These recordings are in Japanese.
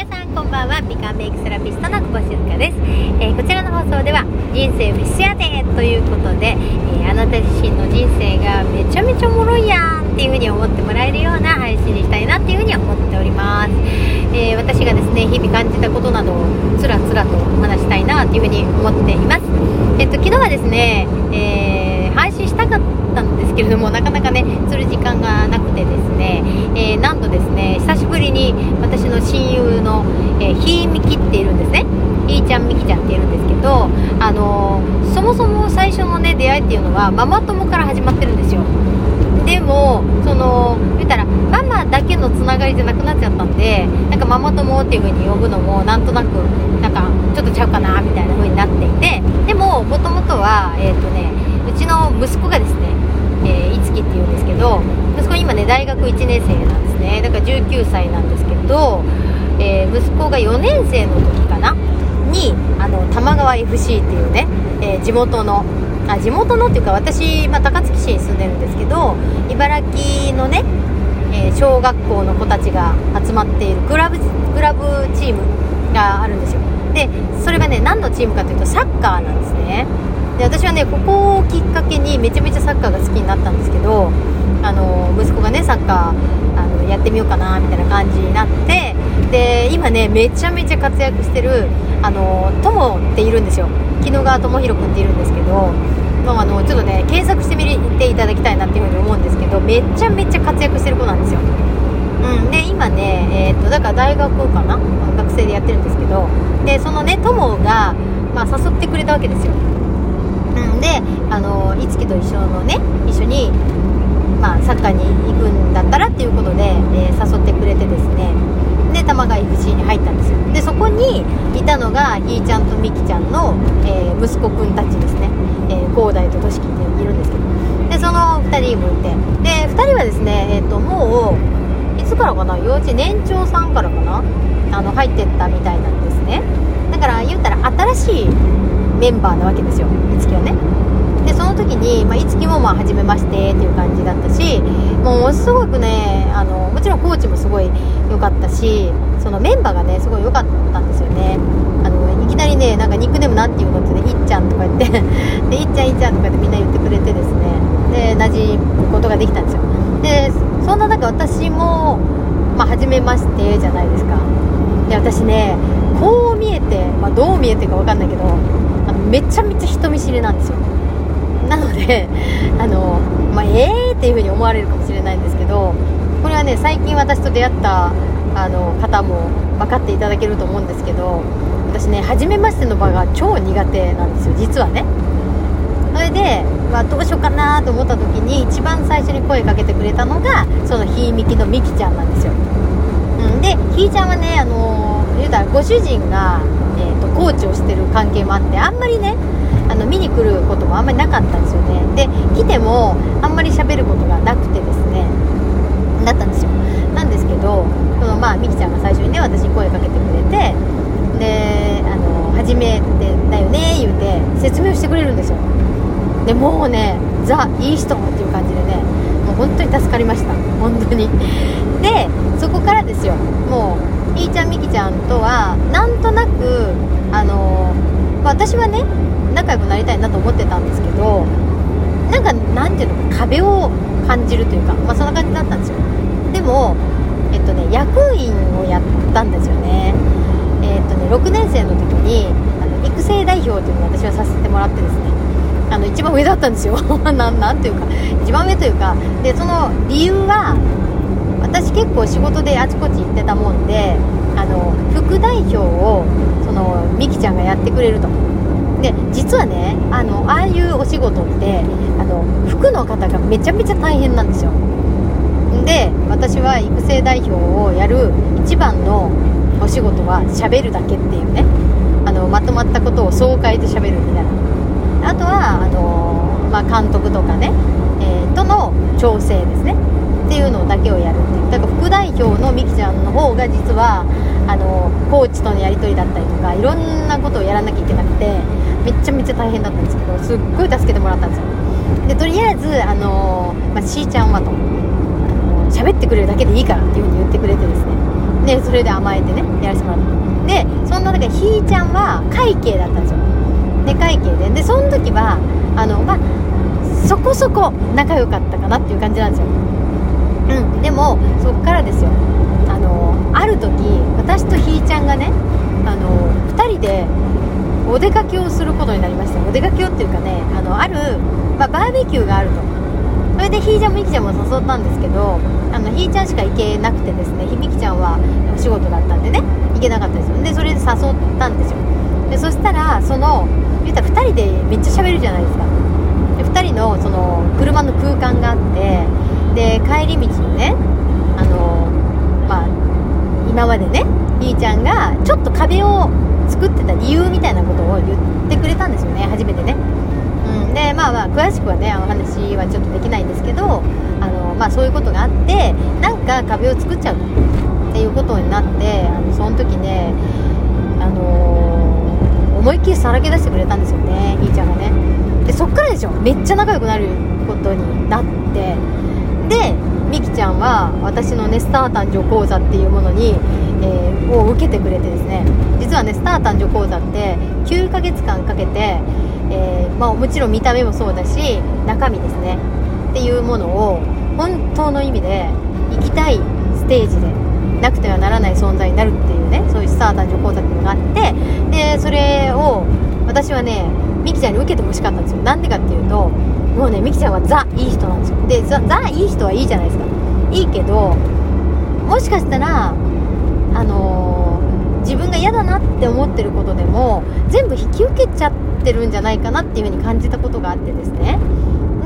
皆さんこんばんは。美顔メイクセラピストの久保静香です、えー、こちらの放送では人生フェスやでということで、えー、あなた自身の人生がめちゃめちゃおもろいやんっていう風に思ってもらえるような配信にしたいなっていう風に思っております、えー、私がですね日々感じたことなどをつらつらと話したいなっていう風に思っています。えっと昨日はですね、え配信したかったんですけれどもなかなかねする時間がなくてですね、えなんとですね久しぶりに私の親友の、え、ひーみきっているんですね。ひーちゃんみきちゃんっているんですけどあのー、そもそも最初のね出会いっていうのはママ友から始まってるんですよ。でもその言ったらママだけのつながりじゃなくなっちゃったんでなんかママ友っていう風に呼ぶのもなんとなくなんかちょっとちゃうかなみたいな風になっていてでももともとはえっ、ー、とねうちの息子がですねえー、いつきっていうんですけど息子今ね大学1年生なんですね。だから19歳なんですけど、えー、息子が4年生の時かな？にあの玉川 FC っていうね、えー、地元のあ地元のっていうか私、まあ、高槻市に住んでるんですけど茨城のね、え小学校の子たちが集まっているクラブクラブチームがあるんですよ。でそれがね何のチームかというとサッカーなんですね。で私はねここをきっかけにめちゃめちゃサッカーが好きになったんですけどあの息子がねサッカーあのやってみようかなみたいな感じになってで今ねめちゃめちゃ活躍してるあの友っているんですよ。木野川智弘君っているんですけどまあのちょっとね検索してみていただきたいなっていうふうに思うんですけどめちゃめちゃ活躍してる子なんですよ。うん、で今ね、えー、っとだから大学かな？学生でやってるんですけどでそのね友が、まあ、誘ってくれたわけですよ、いつきと一緒のね一緒に、まあ、サッカーに行くんだったらっていうことで、えー、誘ってくれてですね。で玉川 FC に入ったんですよ。でそこにいたのがひーちゃんとみきちゃんの、えー、息子くんたちですね、えー、広大ととしきっているんですけど。でその2人もいて。で2人はですね、えーと、もういつからかな？幼稚年長さんからかな？あの入ってったみたいなんですね。だから言ったら新しいメンバーなわけですよ。いつきはね。でその時に、まあ、いつきもまあ初めましてっていう感じだったしもうすごくねあのもちろんコーチもすごい良かったしそのメンバーがねすごい良かったんですよね。あのいきなりねなんかニックネームなんていうのっていっちゃんとか言ってでいっちゃんいっちゃんとかってみんな言ってくれてですね。で馴染むことができたんですよ。でそんな中私もまあ初めましてじゃないですか。で私ねこう見えて、まあ、どう見えてるか分かんないけどめちゃめちゃ人見知りなんですよ。なので あの、まあ、えーっていう風に思われるかもしれないんですけどこれはね最近私と出会ったあの方も分かっていただけると思うんですけど私ね初めましての場が超苦手なんですよ実はね。それで、まあ、どうしようかなと思った時に一番最初に声かけてくれたのがそのひいみきのみきちゃんなんですよ、うん、でひいちゃんはねあの言うたらご主人がえーと、コーチをしてる関係もあってあんまりねあの見に来ることもあんまりなかったんですよね。で来てもあんまり喋ることがなくてですね。だったんですよ。なんですけどそのまあみきちゃんが最初にね私に声かけてくれてであの初めてだよね言うて説明をしてくれるんですよ。でもうねザ・いい人っていう感じでねもう本当に助かりました。本当に。でそこからですよ。もうひーちゃんみきちゃんとはなんとなくあの、まあ、私はね仲良くなりたいなと思ってたんですけどなんかなんていうの壁を感じるというか、まあ、そんな感じだったんですよ。でもえっとね役員をやったんですよね。えっとね6年生の時にあの育成代表というのを私はさせてもらってですねあの一番上だったんですよ。ななんていうか一番上というかでその理由は私結構仕事であちこち行ってたもんであの副代表をそのみきちゃんがやってくれると。で実はねあのああいうお仕事ってあの服の方がめちゃめちゃ大変なんですよ。で私は育成代表をやる一番のお仕事は喋るだけっていうね。あのまとまったことを爽快で喋るみたいな。あとはあの、まあ、監督とかね、えー、との調整ですね。っていうのだけをやるっていう。だから副代表のみきちゃんの方が実はあのコーチとのやり取りだったりとかいろんなことをやらなきゃいけなくてめっちゃめちゃ大変だったんですけどすっごい助けてもらったんですよ。でとりあえずあの、まあ、しーちゃんはと喋ってくれるだけでいいからっていう風に言ってくれてですね。でそれで甘えてねやらせてもらった。でそんな中ひーちゃんは会計だったんですよ。で会計で。でその時はあのまあそこそこ仲良かったかなっていう感じなんですよ。うん。でもそっからですよ。ある時私とひーちゃんがねあの2人でお出かけをすることになりました。お出かけをっていうかねあのある、まあ、バーベキューがあると。それでひーちゃんもみきちゃんも誘ったんですけどあのひーちゃんしか行けなくてですねひみきちゃんはお仕事だったんでね行けなかったですよ。でそれで誘ったんですよ。でそしたらその言ったら2人でめっちゃ喋るじゃないですか。で2人のその車の空間があってで帰り道にね今までねひーちゃんがちょっと壁を作ってた理由みたいなことを言ってくれたんですよね初めてね、うん、でまあまあ詳しくはねお話はちょっとできないんですけどあの、まあ、そういうことがあってなんか壁を作っちゃうっていうことになってあのその時ねあの、思いっきりさらけ出してくれたんですよねひーちゃんがね。でそっからでしょめっちゃ仲良くなることになって。でみきちゃんは私のねスター誕生講座っていうものに、えー、を受けてくれてですね。実はねスター誕生講座って9ヶ月間かけて、えー、まあ、もちろん見た目もそうだし中身ですね。っていうものを本当の意味で行きたいステージでなくてはならない存在になるっていうねそういうスター誕生講座っていうのがあってでそれを私はねみきちゃんに受けてほしかったんですよ。なんでかっていうともうねみきちゃんはザいい人なんですよ。でザザいい人はいいじゃないですか。いいけどもしかしたらあのー、自分が嫌だなって思ってることでも全部引き受けちゃってるんじゃないかなっていう風に感じたことがあってですね。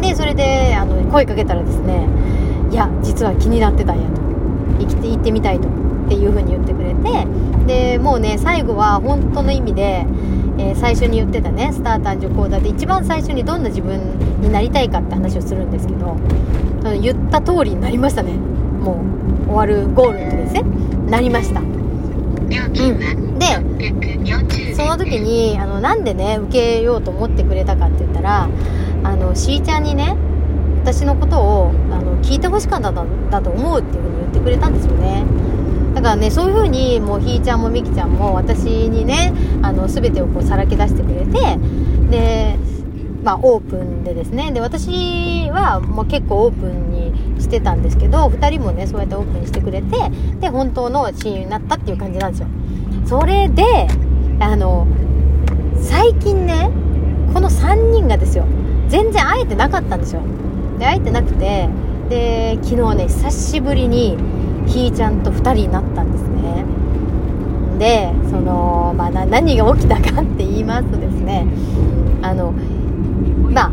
でそれであの声かけたらですねいや実は気になってたんやと。生きて行ってみたいと。っていう風に言ってくれて。でもうね最後は本当の意味でえー、最初に言ってたねスター誕生講座で一番最初にどんな自分になりたいかって話をするんですけど言った通りになりましたね。もう終わるゴールの時ですね。なりました、うん、でその時にあのなんでね受けようと思ってくれたかって言ったらあのしーちゃんにね私のことをあの聞いてほしかったんだと思うっていう風に言ってくれたんですよね。からねそういう風にもうひーちゃんもみきちゃんも私にねあの全てをこうさらけ出してくれてでまあ、オープンでですね。で私はもう結構オープンにしてたんですけど2人もねそうやってオープンにしてくれてで本当の親友になったっていう感じなんですよ。それであの最近ねこの3人がですよ全然会えてなかったんですよ。で会えてなくてで昨日ね久しぶりにひーちゃんと2人になったんですね。でその、まあ、何が起きたかって言いますとですねあのまあ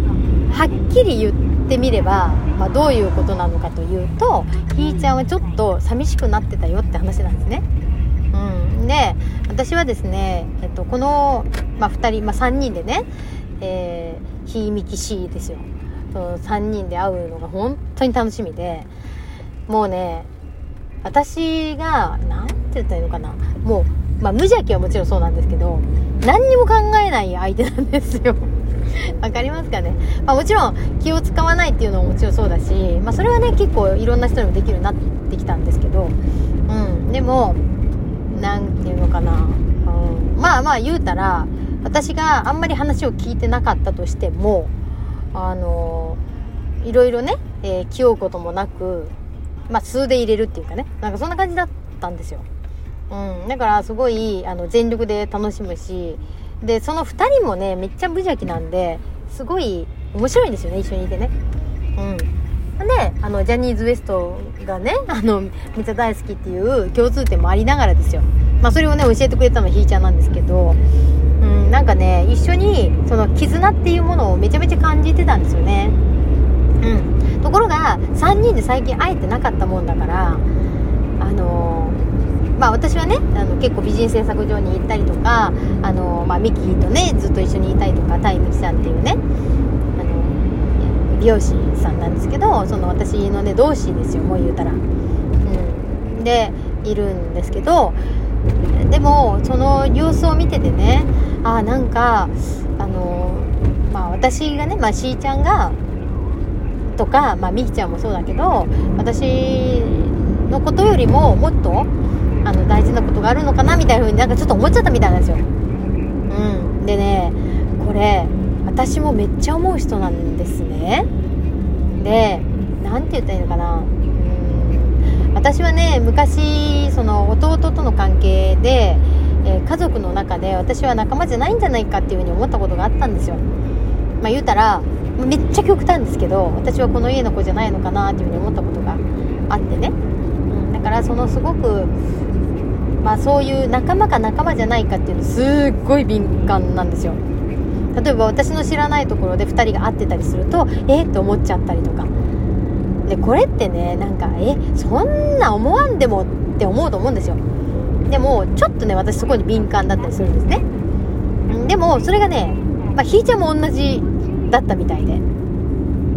はっきり言ってみれば、まあ、どういうことなのかというとひーちゃんはちょっと寂しくなってたよって話なんですね。うん。で私はですね、えっと、この、まあ、2人、まあ、3人でね、えー、ひーみきしーですよ。3人で会うのが本当に楽しみでもうね私が何て言ったらいいのかな。もう、まあ、無邪気はもちろんそうなんですけど何にも考えない相手なんですよ。わかりますかね、まあ、もちろん気を使わないっていうのももちろんそうだし、まあ、それはね結構いろんな人にもできるようになってきたんですけど、うん、でも何て言うのかな、うん、まあまあ言うたら私があんまり話を聞いてなかったとしてもあのいろいろね、えー、気負うこともなくまあ、数で入れるっていうかね。なんかそんな感じだったんですよ、うん、だからすごいあの全力で楽しむし。でその2人もねめっちゃ無邪気なんですごい面白いんですよね一緒にいてね。うん。であのジャニーズ WEST がね あのめっちゃ大好きっていう共通点もありながらですよ。まあそれをね教えてくれたのはひーちゃんなんですけどうん。なんかね一緒にその絆っていうものをめちゃめちゃ感じてたんですよね。うん。ところが3人で最近会えてなかったもんだからあの、まあ私はねあの結構美人製作所に行ったりとかあの、まあ、ミキとねずっと一緒にいたりとかタイミキさんっていうねあの美容師さんなんですけどその私のね同志ですよもう言うたら、うん、でいるんですけどでもその様子を見ててねあなんかあのまあ私がね、まあ、しーちゃんがとか、まあ、みきちゃんもそうだけど私のことよりももっとあの大事なことがあるのかなみたいな風になんかちょっと思っちゃったみたいなんですよ。うん。でねこれ私もめっちゃ思う人なんですね。で何て言ったらいいのかな。うん。私はね昔その弟との関係で、えー、家族の中で私は仲間じゃないんじゃないかっていう風に思ったことがあったんですよ。まあ言うたらめっちゃ極端ですけど私はこの家の子じゃないのかなっていう風に思ったことがあってね、うん、だからそのすごくまあそういう仲間か仲間じゃないかっていうのすっごい敏感なんですよ。例えば私の知らないところで2人が会ってたりするとえっと思っちゃったりとか。でこれってねなんかえそんな思わんでもって思うと思うんですよ。でもちょっとね私そこに敏感だったりするんですね。でもそれがね、まあ、ひーちゃんも同じだったみたいで。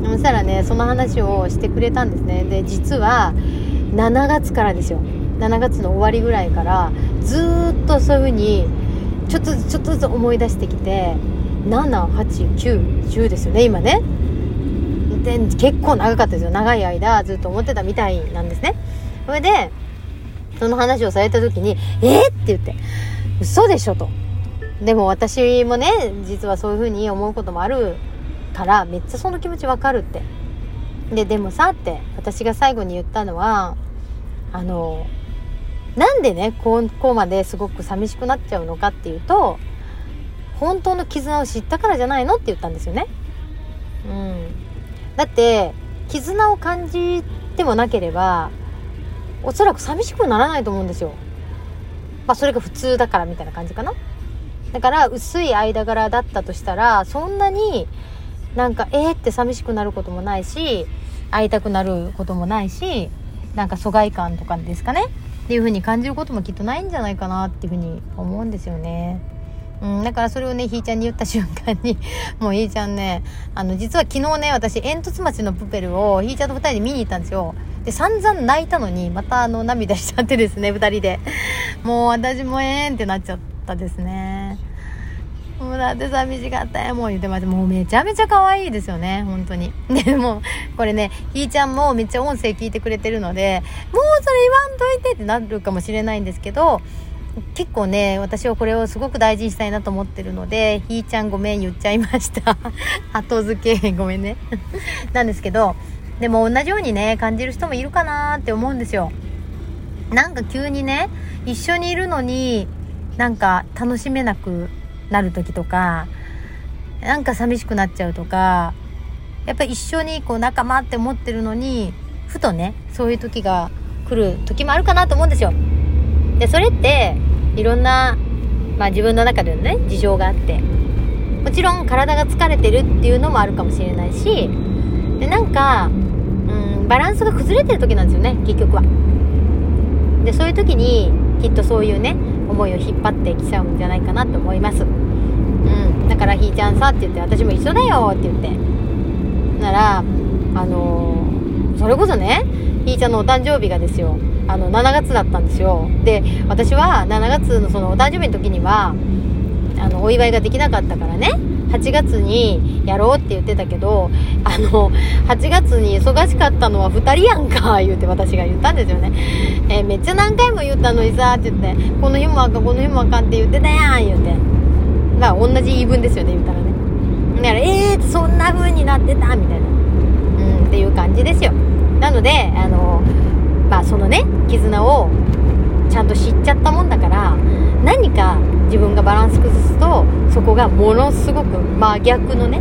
そしたらねその話をしてくれたんですね。で実は7月からですよ。7月の終わりぐらいからずっとそういう風にちょっとずつちょっとずつ思い出してきて78910ですよね今ね。で結構長かったですよ。長い間ずっと思ってたみたいなんですね。それでその話をされた時に「えっ?」って言って「嘘でしょ」と。でも私もね実はそういう風に思うこともあるからめっちゃその気持ちわかるってででもさって私が最後に言ったのはあのなんでねこうこうまですごく寂しくなっちゃうのかっていうと本当の絆を知ったからじゃないのって言ったんですよね。うん。だって、絆を感じてもなければ、おそらく寂しくならないと思うんですよ。まあ、それが普通だからみたいな感じかな。だから、薄い間柄だったとしたら、そんなになんか、えーって寂しくなることもないし、会いたくなることもないし、なんか疎外感とかですかね。っていう風に感じることもきっとないんじゃないかなっていう風に思うんですよね。うん、だからそれをね、ひーちゃんに言った瞬間に、もうひーちゃんね、あの、実は昨日ね、私、煙突町のプペルをひーちゃんと二人で見に行ったんですよ。で、散々泣いたのに、またあの、涙しちゃってですね、二人で。もう私もえーんってなっちゃったですね。もうだって寂しかったよ、もう言ってました。もうめちゃめちゃ可愛いですよね、本当に。でも、これね、ひーちゃんもめっちゃ音声聞いてくれてるので、もうそれ言わんといてってなるかもしれないんですけど、結構ね、私はこれをすごく大事にしたいなと思ってるので、ひーちゃんごめん言っちゃいました。後付けごめんね。なんですけど、でも同じようにね、感じる人もいるかなって思うんですよ。なんか急にね、一緒にいるのに、なんか楽しめなくなる時とか、なんか寂しくなっちゃうとか、やっぱ一緒にこう仲間って思ってるのに、ふとね、そういう時が来る時もあるかなと思うんですよ。でそれっていろんな、まあ、自分の中でのね事情があってもちろん体が疲れてるっていうのもあるかもしれないしでなんか、うん、バランスが崩れてる時なんですよね結局はでそういう時にきっとそういうね思いを引っ張ってきちゃうんじゃないかなと思います。うん。だからひーちゃんさって言って私も一緒だよって言って。ならあのー、それこそねひーちゃんのお誕生日がですよ。あの、7月だったんですよ。で、私は7月のそのお誕生日の時には、あの、お祝いができなかったからね、8月にやろうって言ってたけど、あの、8月に忙しかったのは2人やんか、言うて私が言ったんですよね。えー、めっちゃ何回も言ったのにさ、って言って、この日もあかん、この日もあかんって言ってたやん、言うて。まあ、同じ言い分ですよね、言ったらね。だから、えー、そんな風になってた、みたいな。うん、っていう感じですよ。なので、あの、まあそのね絆をちゃんと知っちゃったもんだから何か自分がバランス崩すとそこがものすごく真逆のね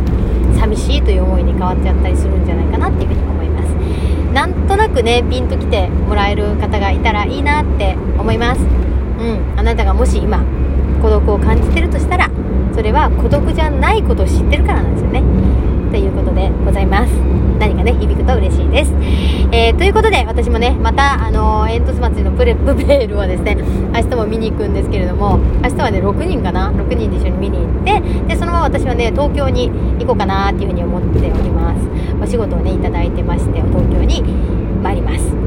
寂しいという思いに変わっちゃったりするんじゃないかなっていうふうに思います。なんとなくねピンときてもらえる方がいたらいいなって思います。うん。あなたがもし今孤独を感じてるとしたらそれは孤独じゃないことを知ってるからなんですよね。ということでございます。何かね、響くと嬉しいです。えー、ということで、私もね、また、あのー、煙突祭りのプレ プペールをですね、明日も見に行くんですけれども、明日はね、6人かな ?6 人で一緒に見に行って、で、そのまま私はね、東京に行こうかなっていうふうに思っております。お仕事をね、いただいてまして、東京に参ります。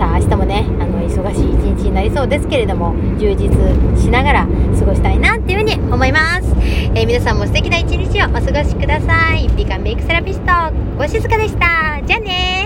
さあ明日もねあの忙しい一日になりそうですけれども充実しながら過ごしたいなっていうふうに思います、えー、皆さんも素敵な一日をお過ごしください。美顔メイクセラピストご静かでした。じゃあね